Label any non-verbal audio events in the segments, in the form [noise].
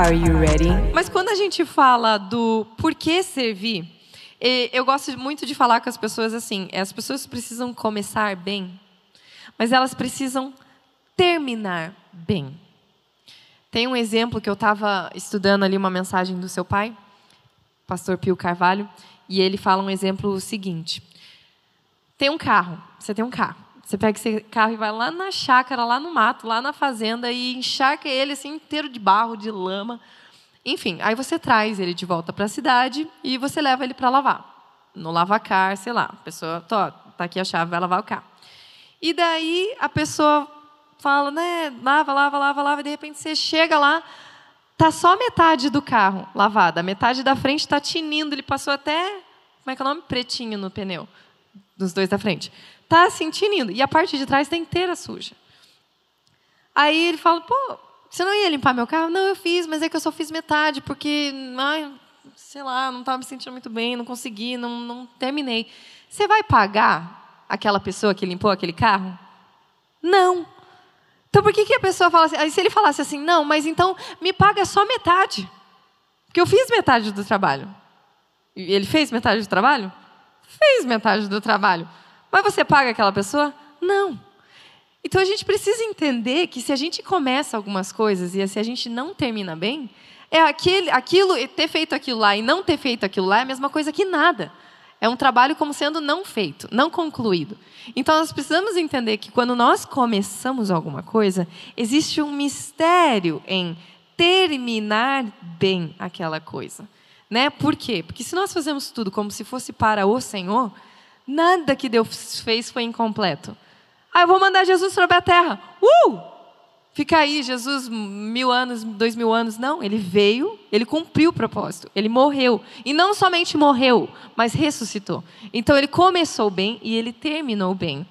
Are you ready? Mas quando a gente fala do porquê servir, eu gosto muito de falar com as pessoas assim: as pessoas precisam começar bem, mas elas precisam terminar bem. Tem um exemplo que eu estava estudando ali uma mensagem do seu pai, pastor Pio Carvalho, e ele fala um exemplo seguinte: tem um carro, você tem um carro. Você pega esse carro e vai lá na chácara, lá no mato, lá na fazenda e encharca ele assim inteiro de barro, de lama. Enfim, aí você traz ele de volta para a cidade e você leva ele para lavar. No lavacar, sei lá, a pessoa, tá aqui a chave, vai lavar o carro. E daí a pessoa fala, né, lava, lava, lava, lava, e de repente você chega lá, tá só metade do carro lavada, metade da frente está tinindo, ele passou até, como é que é o nome? Pretinho no pneu, dos dois da frente tá assim, tinindo. E a parte de trás está inteira suja. Aí ele fala, pô, você não ia limpar meu carro? Não, eu fiz, mas é que eu só fiz metade, porque, ai, sei lá, não estava me sentindo muito bem, não consegui, não, não terminei. Você vai pagar aquela pessoa que limpou aquele carro? Não. Então por que, que a pessoa fala assim? Aí se ele falasse assim, não, mas então me paga só metade. Porque eu fiz metade do trabalho. Ele fez metade do trabalho? Fez metade do trabalho. Mas você paga aquela pessoa? Não. Então a gente precisa entender que se a gente começa algumas coisas e se a gente não termina bem, é aquele, aquilo, ter feito aquilo lá e não ter feito aquilo lá é a mesma coisa que nada. É um trabalho como sendo não feito, não concluído. Então nós precisamos entender que quando nós começamos alguma coisa, existe um mistério em terminar bem aquela coisa. Né? Por quê? Porque se nós fazemos tudo como se fosse para o Senhor, Nada que Deus fez foi incompleto. Ah, eu vou mandar Jesus sobre a terra. Uh! Fica aí, Jesus, mil anos, dois mil anos. Não, ele veio, ele cumpriu o propósito, ele morreu. E não somente morreu, mas ressuscitou. Então ele começou bem e ele terminou bem.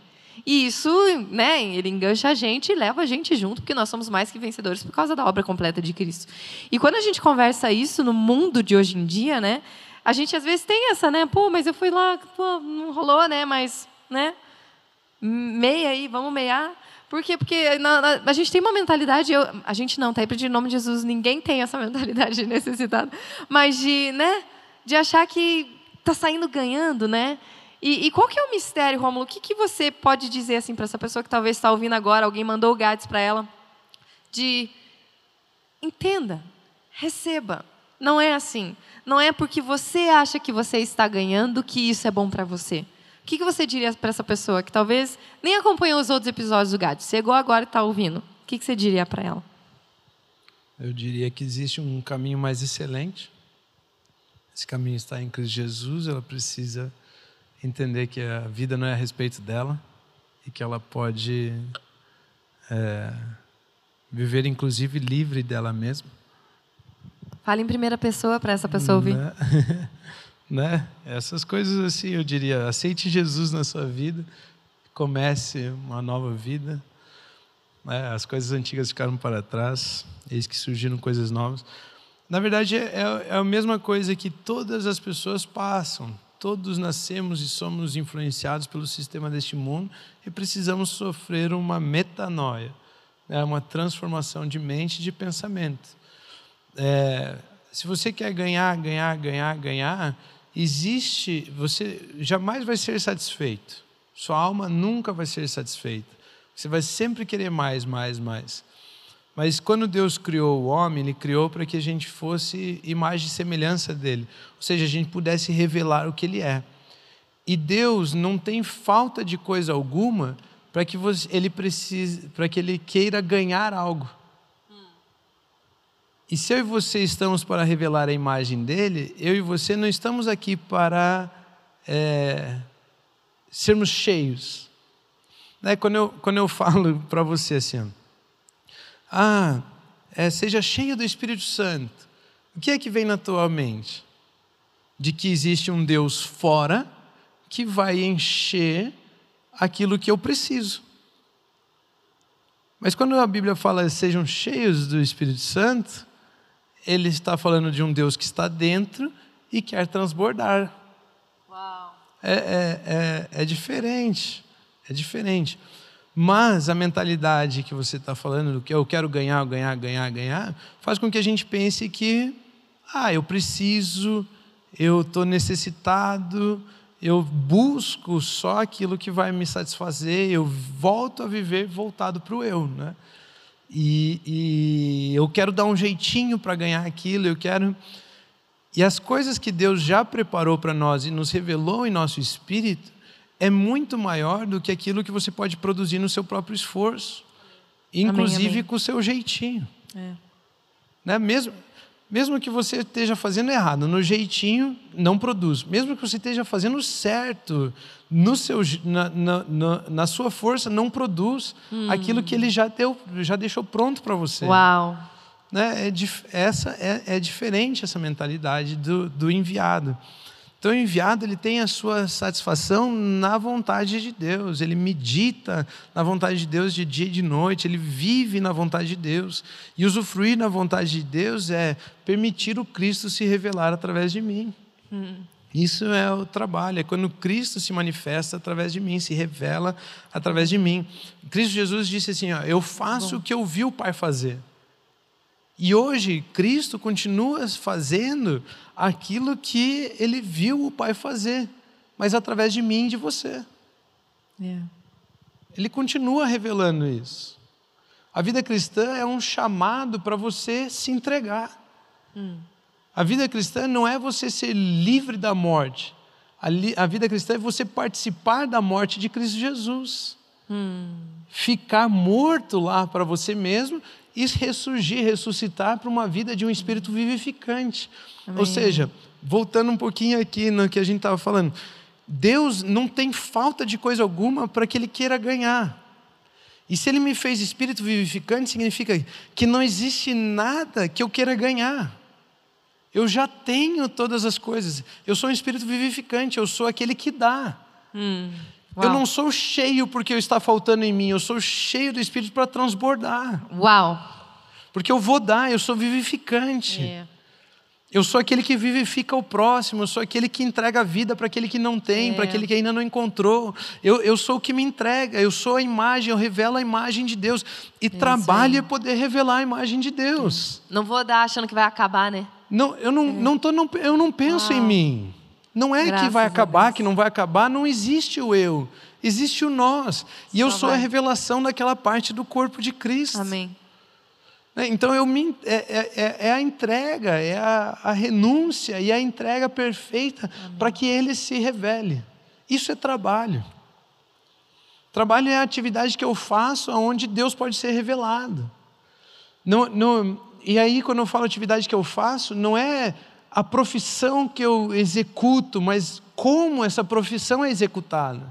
E isso, né, ele engancha a gente e leva a gente junto, porque nós somos mais que vencedores por causa da obra completa de Cristo. E quando a gente conversa isso no mundo de hoje em dia, né, a gente às vezes tem essa, né? Pô, mas eu fui lá, pô, não rolou, né? Mas, né? Meia aí, vamos meiar. Por quê? Porque na, na, a gente tem uma mentalidade, eu, a gente não, tá aí pedindo em nome de Jesus, ninguém tem essa [laughs] mentalidade necessitada, mas de, né, de achar que está saindo ganhando, né? E, e, qual que é o mistério, Rômulo? O que, que você pode dizer assim para essa pessoa que talvez está ouvindo agora, alguém mandou o Gades para ela, de entenda, receba, não é assim. Não é porque você acha que você está ganhando que isso é bom para você. O que você diria para essa pessoa que talvez nem acompanhou os outros episódios do GAD? Chegou agora e está ouvindo. O que você diria para ela? Eu diria que existe um caminho mais excelente. Esse caminho está em Cristo Jesus. Ela precisa entender que a vida não é a respeito dela e que ela pode é, viver, inclusive, livre dela mesma Fale em primeira pessoa para essa pessoa ouvir. Né? [laughs] né? Essas coisas assim, eu diria, aceite Jesus na sua vida, comece uma nova vida. Né? As coisas antigas ficaram para trás, eis que surgiram coisas novas. Na verdade, é, é, é a mesma coisa que todas as pessoas passam. Todos nascemos e somos influenciados pelo sistema deste mundo e precisamos sofrer uma metanoia, né? uma transformação de mente e de pensamento é, se você quer ganhar, ganhar, ganhar, ganhar, existe, você jamais vai ser satisfeito. Sua alma nunca vai ser satisfeita. Você vai sempre querer mais, mais, mais. Mas quando Deus criou o homem, Ele criou para que a gente fosse imagem e semelhança dele. Ou seja, a gente pudesse revelar o que Ele é. E Deus não tem falta de coisa alguma para que você, ele precise, para que ele queira ganhar algo. E se eu e você estamos para revelar a imagem dele, eu e você não estamos aqui para é, sermos cheios. Né? Quando, eu, quando eu [laughs] falo para você assim, ah, é, seja cheio do Espírito Santo, o que é que vem na tua mente? de que existe um Deus fora que vai encher aquilo que eu preciso. Mas quando a Bíblia fala sejam cheios do Espírito Santo, ele está falando de um Deus que está dentro e quer transbordar. É, é, é, é diferente, é diferente. Mas a mentalidade que você está falando, do que eu quero ganhar, ganhar, ganhar, ganhar, faz com que a gente pense que, ah, eu preciso, eu estou necessitado, eu busco só aquilo que vai me satisfazer, eu volto a viver voltado para o eu, né? E, e eu quero dar um jeitinho para ganhar aquilo, eu quero. E as coisas que Deus já preparou para nós e nos revelou em nosso espírito é muito maior do que aquilo que você pode produzir no seu próprio esforço, inclusive amém, amém. com o seu jeitinho. É. Né? Mesmo, mesmo que você esteja fazendo errado, no jeitinho, não produz. Mesmo que você esteja fazendo certo, no seu, na, na, na, na sua força, não produz aquilo que ele já, deu, já deixou pronto para você. Uau. Né? É, essa é, é diferente essa mentalidade do, do enviado. Então, o enviado ele tem a sua satisfação na vontade de Deus, ele medita na vontade de Deus de dia e de noite, ele vive na vontade de Deus. E usufruir na vontade de Deus é permitir o Cristo se revelar através de mim. Isso é o trabalho, é quando Cristo se manifesta através de mim, se revela através de mim. Cristo Jesus disse assim: ó, Eu faço o que eu vi o Pai fazer. E hoje, Cristo continua fazendo aquilo que ele viu o Pai fazer, mas através de mim e de você. É. Ele continua revelando isso. A vida cristã é um chamado para você se entregar. A vida cristã não é você ser livre da morte. A, li- a vida cristã é você participar da morte de Cristo Jesus. Ficar morto lá para você mesmo e ressurgir, ressuscitar para uma vida de um espírito vivificante. Ou seja, voltando um pouquinho aqui no que a gente estava falando, Deus não tem falta de coisa alguma para que Ele queira ganhar. E se Ele me fez espírito vivificante, significa que não existe nada que eu queira ganhar. Eu já tenho todas as coisas. Eu sou um espírito vivificante, eu sou aquele que dá. Eu Uau. não sou cheio porque está faltando em mim, eu sou cheio do espírito para transbordar. Uau. Porque eu vou dar, eu sou vivificante. É. Eu sou aquele que vivifica o próximo, eu sou aquele que entrega a vida para aquele que não tem, É. para aquele que ainda não encontrou. Eu, eu sou o que me entrega, eu sou a imagem, eu revelo a imagem de Deus. E trabalho é poder revelar a imagem de Deus. Não vou dar achando que vai acabar, né? Não, eu, não, não tô, não, eu não penso em mim. Não é que Graças vai a acabar, que não vai acabar, não existe o eu. Existe o nós. E eu Só sou a vai. revelação daquela parte do corpo de Cristo. Amém. Né? Então eu me, é, é- é- é a entrega, é a, a renúncia e a entrega perfeita para que Ele se revele. Isso é trabalho. Trabalho é a atividade que eu faço onde Deus pode ser revelado. Não, não, e aí, quando eu falo atividade que eu faço, não é a profissão que eu executo, mas como essa profissão é executada.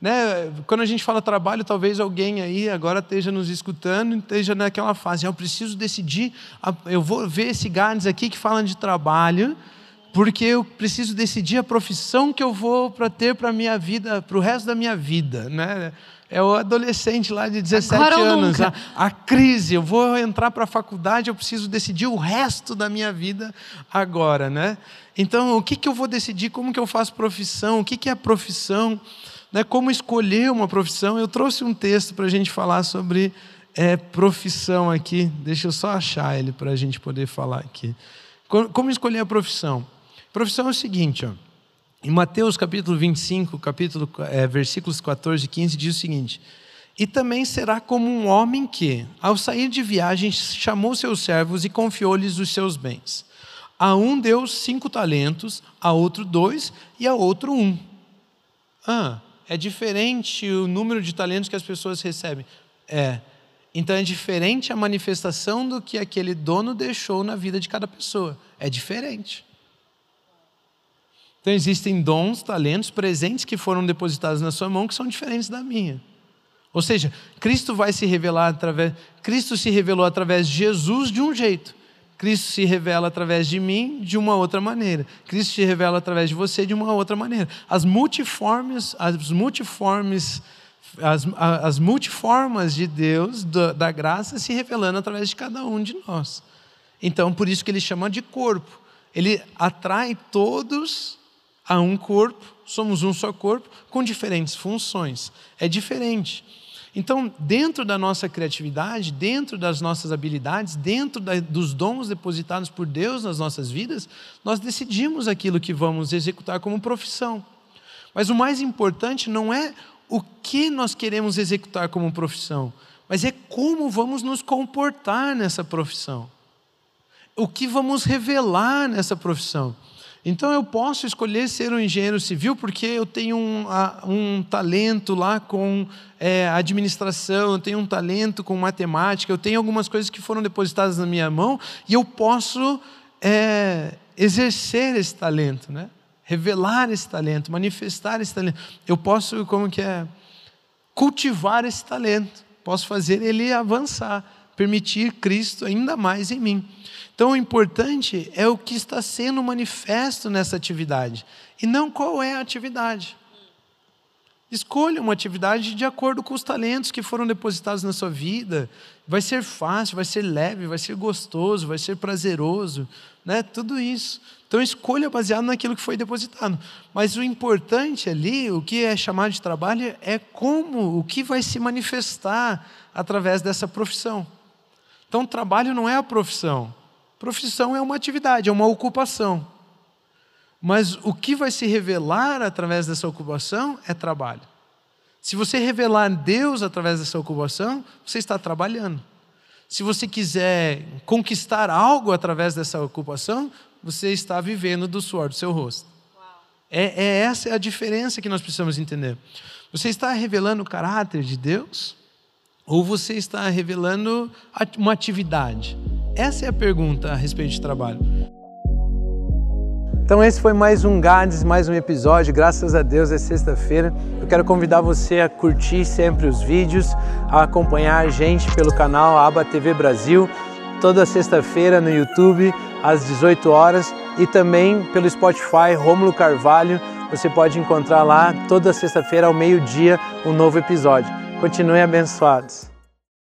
Né? Quando a gente fala trabalho, talvez alguém aí agora esteja nos escutando esteja naquela fase. "Ah, Eu preciso decidir, a- eu vou ver esse Gades aqui que fala de trabalho, porque eu preciso decidir a profissão que eu vou para ter para minha vida, para o resto da minha vida. Né? É o adolescente lá de 17 Agora anos, a, a crise, eu vou entrar para a faculdade, eu preciso decidir o resto da minha vida agora, né? Então, o que, que eu vou decidir, como que eu faço profissão, o que, que é profissão, né? como escolher uma profissão. Eu trouxe um texto para a gente falar sobre é, profissão aqui, deixa eu só achar ele para a gente poder falar aqui. Co- Como escolher a profissão? Profissão é o seguinte, ó. Em Mateus capítulo 25, capítulo, eh, versículos 14 e 15, diz o seguinte: E também será como um homem que, ao sair de viagem, chamou seus servos e confiou-lhes os seus bens. A um deu cinco talentos, a outro dois e a outro um. Ah, é diferente o número de talentos que as pessoas recebem. É. Então é diferente a manifestação do que aquele dono deixou na vida de cada pessoa. É diferente. Então existem dons, talentos, presentes que foram depositados na sua mão que são diferentes da minha. Ou seja, Cristo vai se revelar através, Cristo se revelou através de Jesus de um jeito. Cristo se revela através de mim de uma outra maneira. Cristo se revela através de você de uma outra maneira. As multiformes, as multiformes, as, as multiformas de Deus, da, da graça, se revelando através de cada um de nós. Então, por isso que ele chama de corpo. Ele atrai todos a um corpo, somos um só corpo, com diferentes funções. É diferente. Então, dentro da nossa criatividade, dentro das nossas habilidades, dentro da, dos dons depositados por Deus nas nossas vidas, nós decidimos aquilo que vamos executar como profissão. Mas o mais importante não é o que nós queremos executar como profissão, mas é como vamos nos comportar nessa profissão. O que vamos revelar nessa profissão. Então eu posso escolher ser um engenheiro civil porque eu tenho um, um talento lá com é, administração, eu tenho um talento com matemática, eu tenho algumas coisas que foram depositadas na minha mão e eu posso é, exercer esse talento, né? revelar esse talento, manifestar esse talento. Eu posso, como que é, cultivar esse talento, posso fazer ele avançar, permitir Cristo ainda mais em mim. Então, o importante é o que está sendo manifesto nessa atividade e não qual é a atividade. Escolha uma atividade de acordo com os talentos que foram depositados na sua vida. Vai ser fácil, vai ser leve, vai ser gostoso, vai ser prazeroso, né? Tudo isso. Então escolha baseado naquilo que foi depositado. Mas o importante ali, o que é chamado de trabalho, é como, o que vai se manifestar através dessa profissão. Então trabalho não é a profissão. Profissão é uma atividade, é uma ocupação. Mas o que vai se revelar através dessa ocupação é trabalho. Se você revelar Deus através dessa ocupação, você está trabalhando. Se você quiser conquistar algo através dessa ocupação, você está vivendo do suor do seu rosto. É, é essa a diferença que nós precisamos entender. Você está revelando o caráter de Deus ou você está revelando uma atividade? Essa é a pergunta a respeito de trabalho. Então esse foi mais um Gades, mais um episódio. Graças a Deus é sexta-feira. Eu quero convidar você a curtir sempre os vídeos, a acompanhar a gente pelo canal Aba TV Brasil, toda sexta-feira no YouTube às 18 horas e também pelo Spotify Rômulo Carvalho. Você pode encontrar lá toda sexta-feira ao meio-dia um novo episódio. Continuem abençoados.